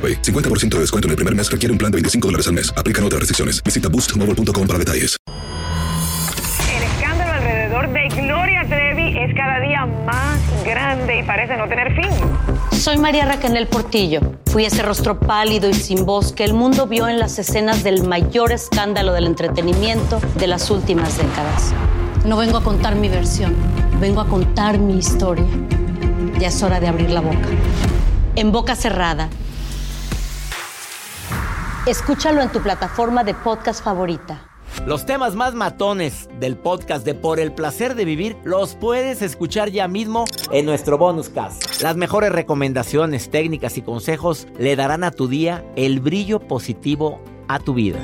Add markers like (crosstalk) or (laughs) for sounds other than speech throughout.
AroPay. 50% de descuento en el primer mes requiere un plan de 25 dólares al mes. Aplican otras restricciones. Visita boostmobile.com para detalles. El escándalo alrededor de Gloria Trevi es cada día más grande y parece no tener fin. Soy María Raquel Portillo. Fui ese rostro pálido y sin voz que el mundo vio en las escenas del mayor escándalo del entretenimiento de las últimas décadas. No vengo a contar mi versión, vengo a contar mi historia. Ya es hora de abrir la boca. En boca cerrada. Escúchalo en tu plataforma de podcast favorita. Los temas más matones del podcast de Por el placer de vivir los puedes escuchar ya mismo en nuestro bonus cast. Las mejores recomendaciones, técnicas y consejos le darán a tu día el brillo positivo a tu vida.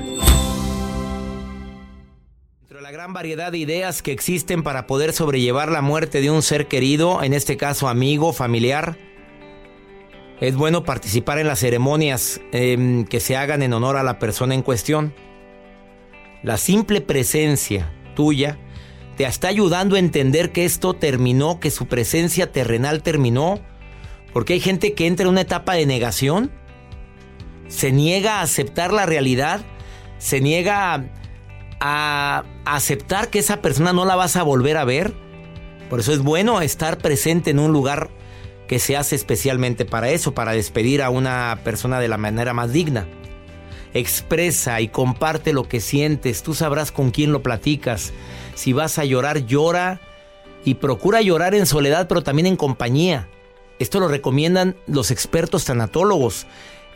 Entre la gran variedad de ideas que existen para poder sobrellevar la muerte de un ser querido, en este caso amigo, familiar, es bueno participar en las ceremonias em, que se hagan en honor a la persona en cuestión. La simple presencia tuya te está ayudando a entender que esto terminó, que su presencia terrenal terminó. Porque hay gente que entra en una etapa de negación, se niega a aceptar la realidad, se niega a, a aceptar que esa persona no la vas a volver a ver. Por eso es bueno estar presente en un lugar que se hace especialmente para eso, para despedir a una persona de la manera más digna. Expresa y comparte lo que sientes, tú sabrás con quién lo platicas. Si vas a llorar, llora y procura llorar en soledad, pero también en compañía. Esto lo recomiendan los expertos tanatólogos.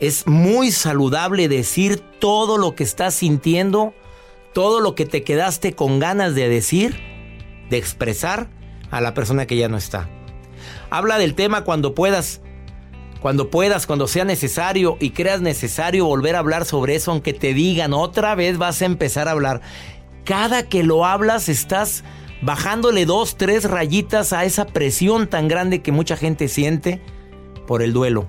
Es muy saludable decir todo lo que estás sintiendo, todo lo que te quedaste con ganas de decir, de expresar a la persona que ya no está. Habla del tema cuando puedas. Cuando puedas, cuando sea necesario y creas necesario volver a hablar sobre eso, aunque te digan otra vez vas a empezar a hablar. Cada que lo hablas estás bajándole dos, tres rayitas a esa presión tan grande que mucha gente siente por el duelo.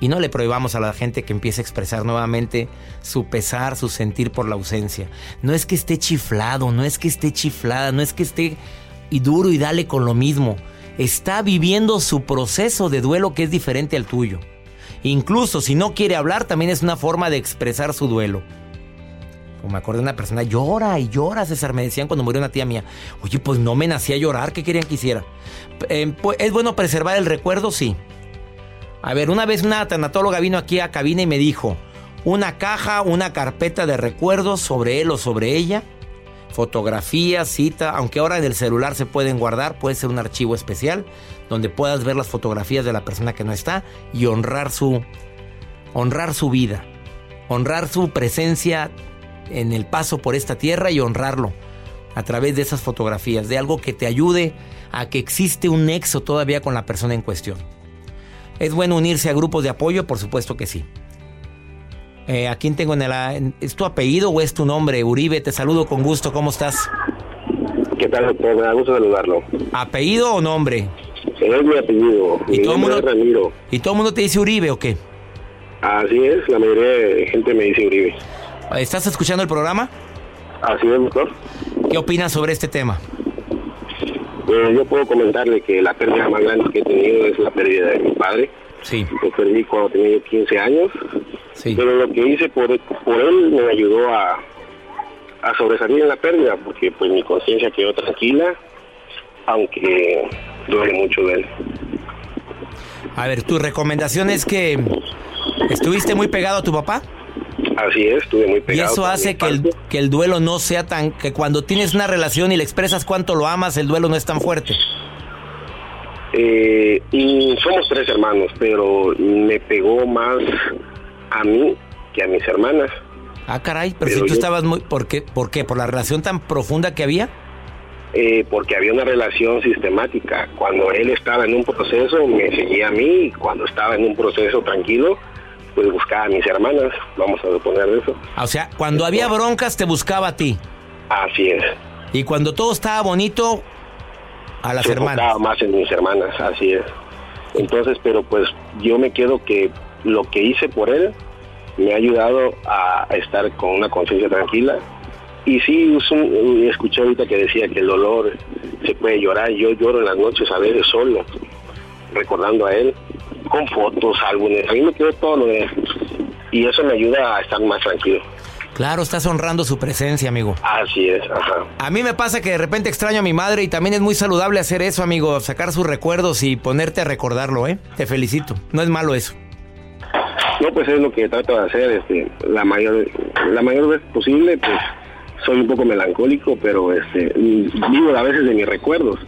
Y no le prohibamos a la gente que empiece a expresar nuevamente su pesar, su sentir por la ausencia. No es que esté chiflado, no es que esté chiflada, no es que esté y duro y dale con lo mismo está viviendo su proceso de duelo que es diferente al tuyo. Incluso si no quiere hablar, también es una forma de expresar su duelo. Como me acuerdo de una persona, llora y llora, César. Me decían cuando murió una tía mía, oye, pues no me nací a llorar, ¿qué querían que hiciera? Eh, pues, ¿Es bueno preservar el recuerdo? Sí. A ver, una vez una tanatóloga vino aquí a cabina y me dijo, una caja, una carpeta de recuerdos sobre él o sobre ella fotografías, cita, aunque ahora en el celular se pueden guardar, puede ser un archivo especial donde puedas ver las fotografías de la persona que no está y honrar su honrar su vida, honrar su presencia en el paso por esta tierra y honrarlo a través de esas fotografías, de algo que te ayude a que existe un nexo todavía con la persona en cuestión. ¿Es bueno unirse a grupos de apoyo? Por supuesto que sí. Eh, ¿A quién tengo en el... ¿Es tu apellido o es tu nombre? Uribe, te saludo con gusto. ¿Cómo estás? ¿Qué tal, doctor? Me da gusto saludarlo. ¿Apellido o nombre? Es mi apellido. ¿Y todo, el mundo, Ramiro. ¿Y todo el mundo te dice Uribe o qué? Así es, la mayoría de gente me dice Uribe. ¿Estás escuchando el programa? Así es, doctor. ¿Qué opinas sobre este tema? Pues yo puedo comentarle que la pérdida más grande que he tenido es la pérdida de mi padre. Sí. Lo perdí cuando tenía 15 años. Pero lo que hice por, por él me ayudó a, a sobresalir en la pérdida, porque pues mi conciencia quedó tranquila, aunque duele mucho de él. A ver, ¿tu recomendación es que estuviste muy pegado a tu papá? Así es, estuve muy pegado. Y eso hace que el, que el duelo no sea tan... que cuando tienes una relación y le expresas cuánto lo amas, el duelo no es tan fuerte. Eh, y somos tres hermanos, pero me pegó más a mí que a mis hermanas. Ah, caray, pero, si tú estabas muy... ¿por qué? ¿Por qué? ¿Por la relación tan profunda que había? Eh, porque había una relación sistemática. Cuando él estaba en un proceso, me seguía a mí, y cuando estaba en un proceso tranquilo, pues buscaba a mis hermanas, vamos a suponer eso. O sea, cuando había broncas, te buscaba a ti. Así es. Y cuando todo estaba bonito, a las Se hermanas. más en mis hermanas, así es. Entonces, pero pues yo me quedo que lo que hice por él me ha ayudado a estar con una conciencia tranquila. Y sí, escuché ahorita que decía que el dolor se puede llorar. Yo lloro en las noches a veces solo, recordando a él, con fotos, álbumes. A mí me quedó todo lo de Y eso me ayuda a estar más tranquilo. Claro, estás honrando su presencia, amigo. Así es, ajá. A mí me pasa que de repente extraño a mi madre y también es muy saludable hacer eso, amigo, sacar sus recuerdos y ponerte a recordarlo, ¿eh? Te felicito. No es malo eso. No, pues es lo que trato de hacer, este, la mayor, la mayor vez posible, pues soy un poco melancólico, pero este, vivo a veces de mis recuerdos,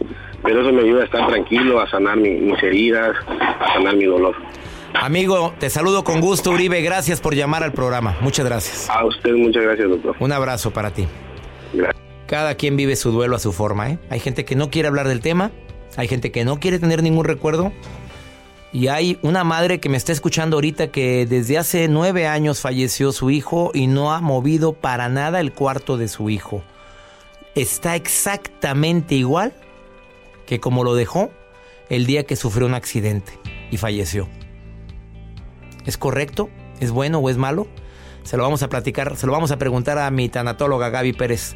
pero eso me ayuda a estar tranquilo, a sanar mis heridas, a sanar mi dolor. Amigo, te saludo con gusto, Uribe. Gracias por llamar al programa. Muchas gracias. A usted, muchas gracias, doctor. Un abrazo para ti. Gracias. Cada quien vive su duelo a su forma, ¿eh? Hay gente que no quiere hablar del tema, hay gente que no quiere tener ningún recuerdo. Y hay una madre que me está escuchando ahorita que desde hace nueve años falleció su hijo y no ha movido para nada el cuarto de su hijo. Está exactamente igual que como lo dejó el día que sufrió un accidente y falleció. ¿Es correcto? ¿Es bueno o es malo? Se lo vamos a platicar, se lo vamos a preguntar a mi tanatóloga Gaby Pérez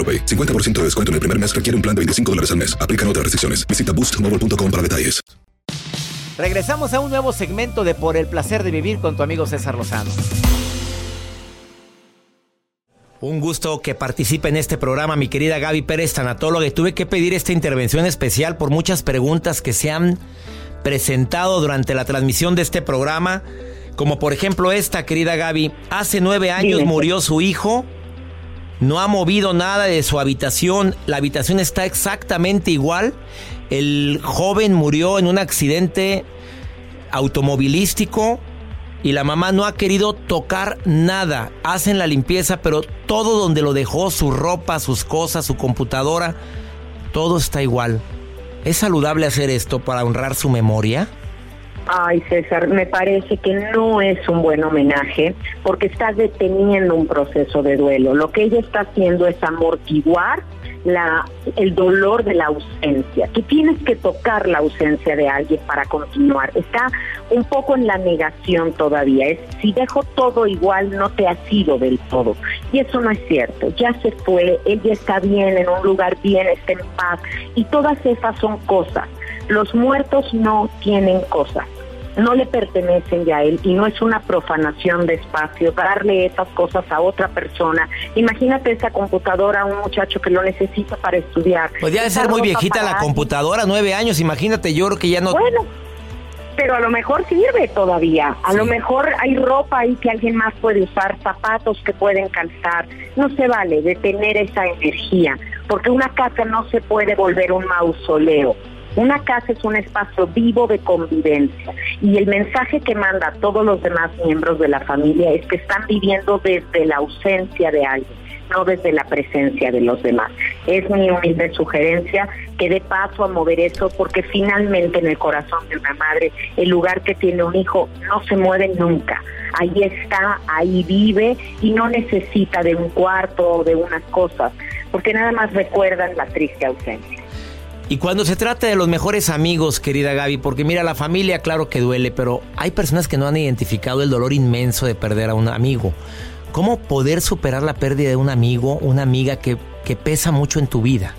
50% de descuento en el primer mes requiere un plan de 25 dólares al mes. Aplican otras restricciones. Visita boostmobile.com para detalles. Regresamos a un nuevo segmento de Por el placer de vivir con tu amigo César Lozano. Un gusto que participe en este programa mi querida Gaby Pérez, tanatóloga. Y tuve que pedir esta intervención especial por muchas preguntas que se han presentado durante la transmisión de este programa. Como por ejemplo esta, querida Gaby. Hace nueve años murió su hijo no ha movido nada de su habitación, la habitación está exactamente igual. El joven murió en un accidente automovilístico y la mamá no ha querido tocar nada. Hacen la limpieza, pero todo donde lo dejó, su ropa, sus cosas, su computadora, todo está igual. ¿Es saludable hacer esto para honrar su memoria? Ay, César, me parece que no es un buen homenaje porque está deteniendo un proceso de duelo. Lo que ella está haciendo es amortiguar la, el dolor de la ausencia. Tú tienes que tocar la ausencia de alguien para continuar. Está un poco en la negación todavía. Es si dejo todo igual, no te ha sido del todo. Y eso no es cierto. Ya se fue, ella está bien, en un lugar bien, está en paz. Y todas esas son cosas. Los muertos no tienen cosas no le pertenecen ya a él y no es una profanación de espacio darle esas cosas a otra persona. Imagínate esa computadora a un muchacho que lo necesita para estudiar. Podría ser muy viejita la computadora, nueve años, imagínate, yo creo que ya no... Bueno, pero a lo mejor sirve todavía. A lo mejor hay ropa ahí que alguien más puede usar, zapatos que pueden calzar. No se vale detener esa energía, porque una casa no se puede volver un mausoleo. Una casa es un espacio vivo de convivencia y el mensaje que manda a todos los demás miembros de la familia es que están viviendo desde la ausencia de alguien. no desde la presencia de los demás. Es mi humilde sugerencia que dé paso a mover eso porque finalmente en el corazón de una madre el lugar que tiene un hijo no se mueve nunca. Ahí está, ahí vive y no necesita de un cuarto o de unas cosas, porque nada más recuerdan la triste ausencia. Y cuando se trata de los mejores amigos, querida Gaby, porque mira, la familia claro que duele, pero hay personas que no han identificado el dolor inmenso de perder a un amigo. ¿Cómo poder superar la pérdida de un amigo, una amiga que, que pesa mucho en tu vida?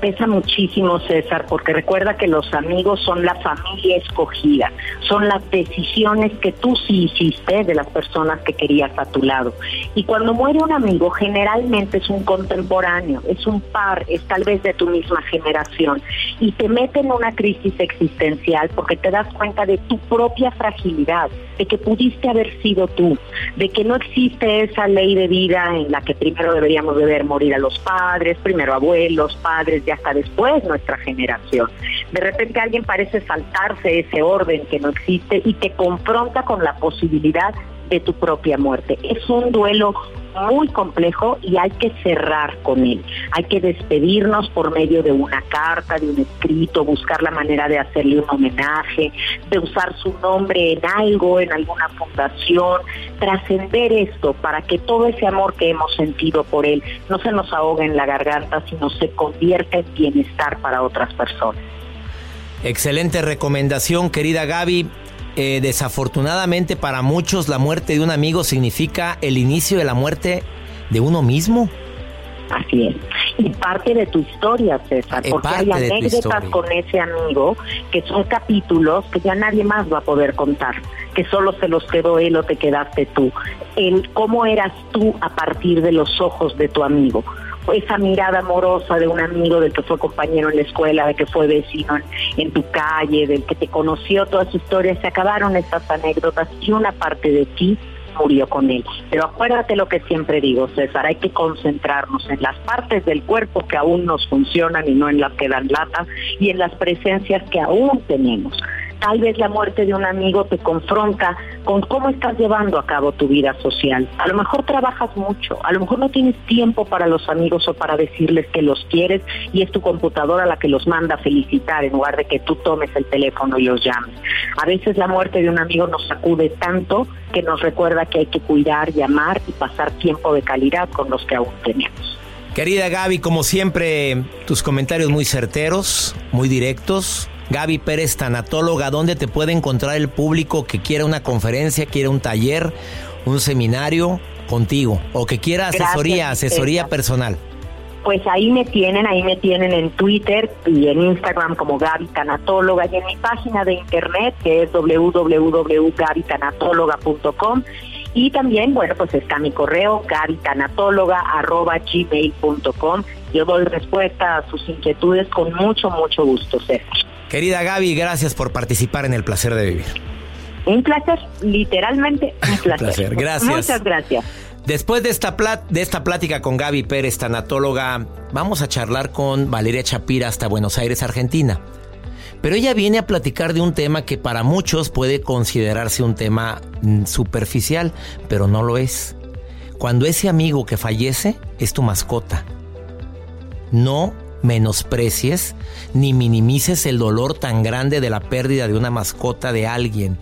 Pesa muchísimo, César, porque recuerda que los amigos son la familia escogida, son las decisiones que tú sí hiciste de las personas que querías a tu lado. Y cuando muere un amigo, generalmente es un contemporáneo, es un par, es tal vez de tu misma generación, y te mete en una crisis existencial porque te das cuenta de tu propia fragilidad, de que pudiste haber sido tú, de que no existe esa ley de vida en la que primero deberíamos de ver morir a los padres, primero abuelos, padres, hasta después nuestra generación. De repente alguien parece saltarse ese orden que no existe y te confronta con la posibilidad de tu propia muerte. Es un duelo muy complejo y hay que cerrar con él. Hay que despedirnos por medio de una carta, de un escrito, buscar la manera de hacerle un homenaje, de usar su nombre en algo, en alguna fundación, trascender esto para que todo ese amor que hemos sentido por él no se nos ahogue en la garganta, sino se convierta en bienestar para otras personas. Excelente recomendación, querida Gaby. Eh, desafortunadamente para muchos la muerte de un amigo significa el inicio de la muerte de uno mismo. Así es. Y parte de tu historia, César, porque hay anécdotas con ese amigo que son capítulos que ya nadie más va a poder contar, que solo se los quedó él o te quedaste tú. El cómo eras tú a partir de los ojos de tu amigo esa mirada amorosa de un amigo del que fue compañero en la escuela, de que fue vecino en, tu calle, del que te conoció, todas sus historias, se acabaron esas anécdotas y una parte de ti murió con él. Pero acuérdate lo que siempre digo, César, hay que concentrarnos en las partes del cuerpo que aún nos funcionan y no en las que dan lata y en las presencias que aún tenemos. Tal vez la muerte de un amigo te confronta con cómo estás llevando a cabo tu vida social. A lo mejor trabajas mucho, a lo mejor no tienes tiempo para los amigos o para decirles que los quieres y es tu computadora la que los manda a felicitar en lugar de que tú tomes el teléfono y los llames. A veces la muerte de un amigo nos sacude tanto que nos recuerda que hay que cuidar, llamar y pasar tiempo de calidad con los que aún tenemos. Querida Gaby, como siempre, tus comentarios muy certeros, muy directos Gaby Pérez, tanatóloga, ¿dónde te puede encontrar el público que quiera una conferencia, quiera un taller, un seminario contigo o que quiera asesoría, asesoría personal? Pues ahí me tienen, ahí me tienen en Twitter y en Instagram como Gaby Tanatóloga y en mi página de internet que es www.gabytanatóloga.com y también, bueno, pues está mi correo gmail.com Yo doy respuesta a sus inquietudes con mucho, mucho gusto, César. Querida Gaby, gracias por participar en el placer de vivir. Un placer, literalmente un (laughs) placer. Gracias. Muchas gracias. Después de esta, de esta plática con Gaby Pérez, tanatóloga, vamos a charlar con Valeria Chapira hasta Buenos Aires, Argentina. Pero ella viene a platicar de un tema que para muchos puede considerarse un tema mm, superficial, pero no lo es. Cuando ese amigo que fallece es tu mascota. No menosprecies ni minimices el dolor tan grande de la pérdida de una mascota de alguien,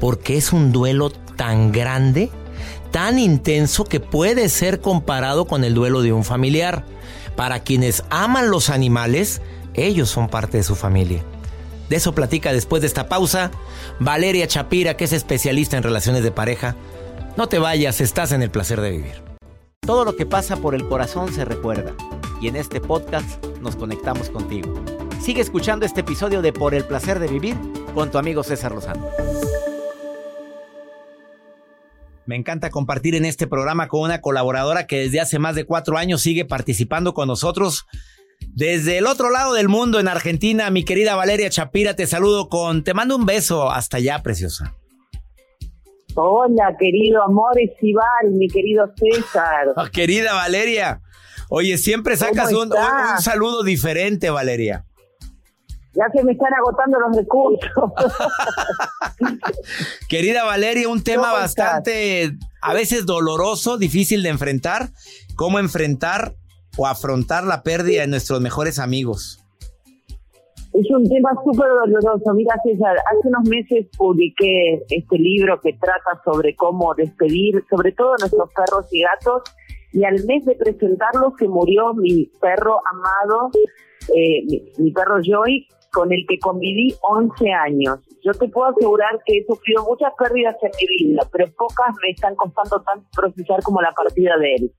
porque es un duelo tan grande, tan intenso que puede ser comparado con el duelo de un familiar. Para quienes aman los animales, ellos son parte de su familia. De eso platica después de esta pausa Valeria Chapira, que es especialista en relaciones de pareja. No te vayas, estás en el placer de vivir. Todo lo que pasa por el corazón se recuerda y en este podcast nos conectamos contigo. Sigue escuchando este episodio de Por el placer de vivir con tu amigo César Lozano. Me encanta compartir en este programa con una colaboradora que desde hace más de cuatro años sigue participando con nosotros. Desde el otro lado del mundo, en Argentina, mi querida Valeria Chapira, te saludo con, te mando un beso hasta allá, preciosa. Hola, querido amor Estival, mi querido César. querida Valeria, Oye, siempre sacas un, saludo diferente, Valeria. Ya se me están agotando los recursos. (laughs) Querida Valeria, un tema bastante, a veces doloroso, difícil de enfrentar, cómo enfrentar o afrontar la pérdida de nuestros mejores amigos. Es un tema súper doloroso. Mira, César, hace unos meses publiqué este libro que trata sobre cómo despedir, sobre todo nuestros perros y gatos, y al mes de presentarlo se murió mi perro amado, eh, mi, perro Joy, con el que conviví 11 años. Yo te puedo asegurar que he sufrido muchas pérdidas en mi vida, pero pocas me están costando tanto procesar como la partida de él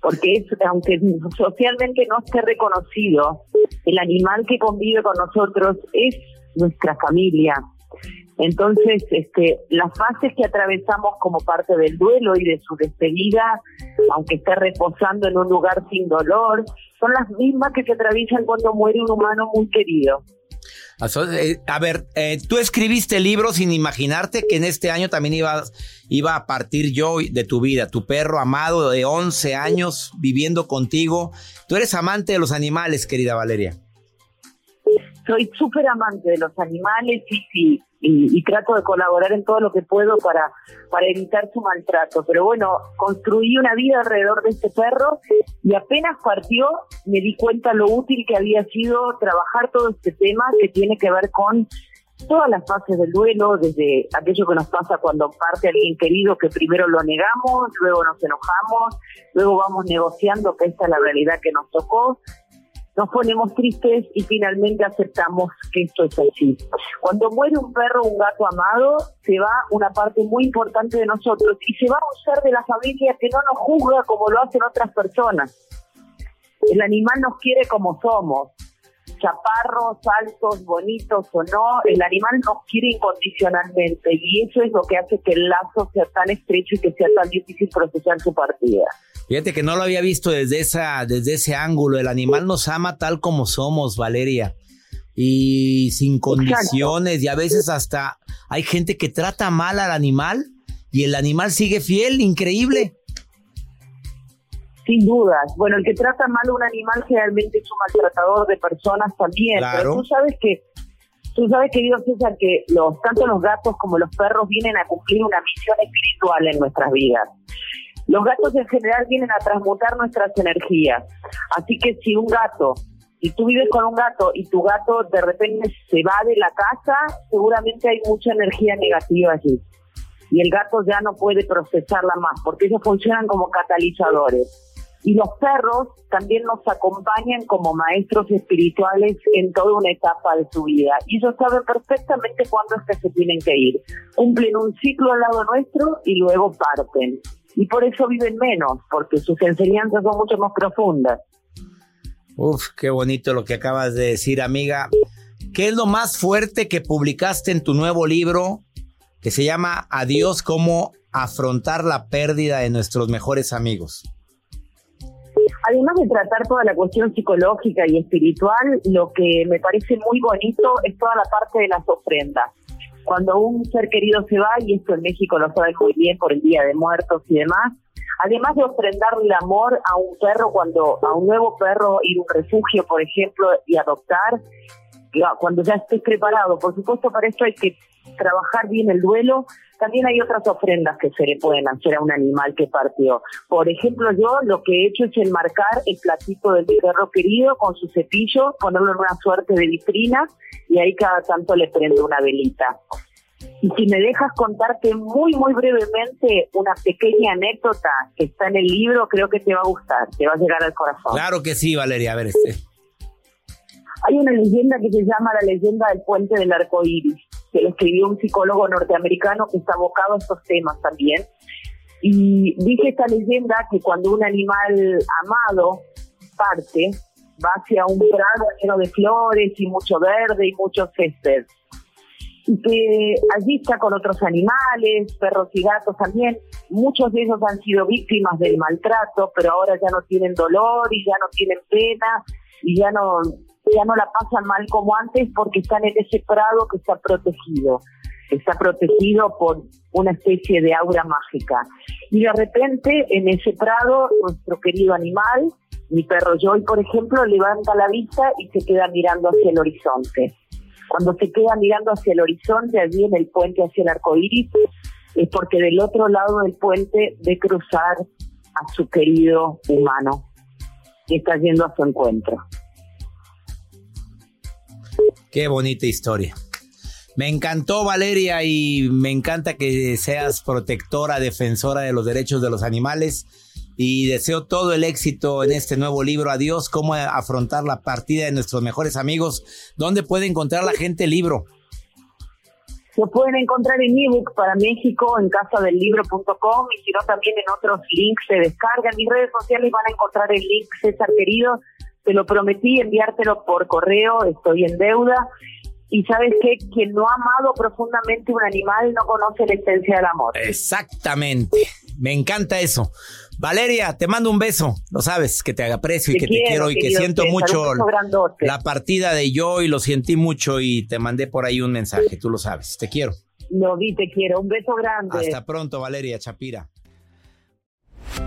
porque es, aunque socialmente no esté reconocido, el animal que convive con nosotros es nuestra familia. Entonces, este, las fases que atravesamos como parte del duelo y de su despedida, aunque esté reposando en un lugar sin dolor, son las mismas que se atraviesan cuando muere un humano muy querido. Eh, a ver, eh, tú escribiste el libro sin imaginarte que en este año también iba, iba a partir yo de tu vida, tu perro amado de 11 años viviendo contigo. Tú eres amante de los animales, querida Valeria soy súper amante de los animales y, trato de colaborar en todo lo que puedo para, para evitar su maltrato. Pero bueno, construí una vida alrededor de este perro y apenas partió me di cuenta lo útil que había sido trabajar todo este tema que tiene que ver con todas las fases del duelo, desde aquello que nos pasa cuando parte alguien querido, que primero lo negamos, luego nos enojamos, luego vamos negociando que esta es la realidad que nos tocó, nos ponemos tristes y finalmente aceptamos que esto es así. Cuando muere un perro o un gato amado, se va una parte muy importante de nosotros y se va un ser de la familia que no nos juzga como lo hacen otras personas. El animal nos quiere como somos, chaparros, altos, bonitos o no, el animal nos quiere incondicionalmente y eso es lo que hace que el lazo sea tan estrecho y que sea tan difícil procesar su partida. Fíjate que no lo había visto desde, esa, desde ese ángulo. El animal nos ama tal como somos, Valeria. Y sin condiciones. Y a veces hasta hay gente que trata mal al animal y el animal sigue fiel. Increíble. Sin dudas. Bueno, el que trata mal a un animal generalmente es un maltratador de personas también. Pero tú sabes que Tú sabes, querido César, que los, tanto los gatos como los perros vienen a cumplir una misión espiritual en nuestras vidas. Los gatos en general vienen a transmutar nuestras energías. Así que si un gato, si tú vives con un gato y tu gato de repente se va de la casa, seguramente hay mucha energía negativa allí. Y el gato ya no puede procesarla más, porque ellos funcionan como catalizadores. Y los perros también nos acompañan como maestros espirituales en toda una etapa de su vida. Y ellos saben perfectamente cuándo es que se tienen que ir. Cumplen un ciclo al lado nuestro y luego parten y por eso viven menos, porque sus enseñanzas son mucho más profundas. Uf, qué bonito lo que acabas de decir, amiga. ¿Qué es lo más fuerte que publicaste en tu nuevo libro que se llama Adiós, cómo afrontar la pérdida de nuestros mejores amigos? Además de tratar toda la cuestión psicológica y espiritual, lo que me parece muy bonito es toda la parte de las ofrendas cuando un ser querido se va, y esto en México lo saben muy bien por el Día de Muertos y demás, además de ofrendarle el amor a un perro, cuando a un nuevo perro ir a un refugio, por ejemplo, y adoptar, cuando ya estés preparado, por supuesto para esto hay que trabajar bien el duelo, también hay otras ofrendas que se le pueden hacer a un animal que partió. Por ejemplo, yo lo que he hecho es enmarcar el platito del perro querido con su cepillo, ponerlo en una suerte de vitrina y ahí cada tanto le prendo una velita. Y si me dejas contarte muy, muy brevemente una pequeña anécdota que está en el libro, creo que te va a gustar, te va a llegar al corazón. Claro que sí, Valeria, a ver este. Hay una leyenda que se llama la leyenda del puente del arco iris que lo escribió un psicólogo norteamericano que está abocado a estos temas también. Y dice esta leyenda que cuando un animal amado parte, va hacia un prado lleno de flores y mucho verde y mucho césped. Y que allí está con otros animales, perros y gatos también. Muchos de ellos han sido víctimas del maltrato, pero ahora ya no tienen dolor y ya no tienen pena y ya no, ya no la pasan mal como antes porque están en ese prado que está protegido. Está protegido por una especie de aura mágica. Y de repente, en ese prado, nuestro querido animal, mi perro Joy, por ejemplo, levanta la vista y se queda mirando hacia el horizonte. Cuando se queda mirando hacia el horizonte, allí en el puente hacia el arco iris, es porque del otro lado del puente ve cruzar a su querido humano y está yendo a su encuentro. Qué bonita historia. Me encantó Valeria y me encanta que seas protectora, defensora de los derechos de los animales y deseo todo el éxito en este nuevo libro. Adiós, cómo afrontar la partida de nuestros mejores amigos. ¿Dónde puede encontrar la gente el libro? Lo pueden encontrar en ebook para México en casadelibro.com y si no también en otros links se descarga. En mis redes sociales van a encontrar el link César querido. Te lo prometí enviártelo por correo, estoy en deuda. Y sabes que quien no ha amado profundamente un animal no conoce la esencia del amor. Exactamente. Me encanta eso. Valeria, te mando un beso. Lo sabes, que te aprecio y que te quiero y que siento mucho la partida de yo y lo sentí mucho y te mandé por ahí un mensaje. Tú lo sabes. Te quiero. Lo vi, te quiero. Un beso grande. Hasta pronto, Valeria Chapira.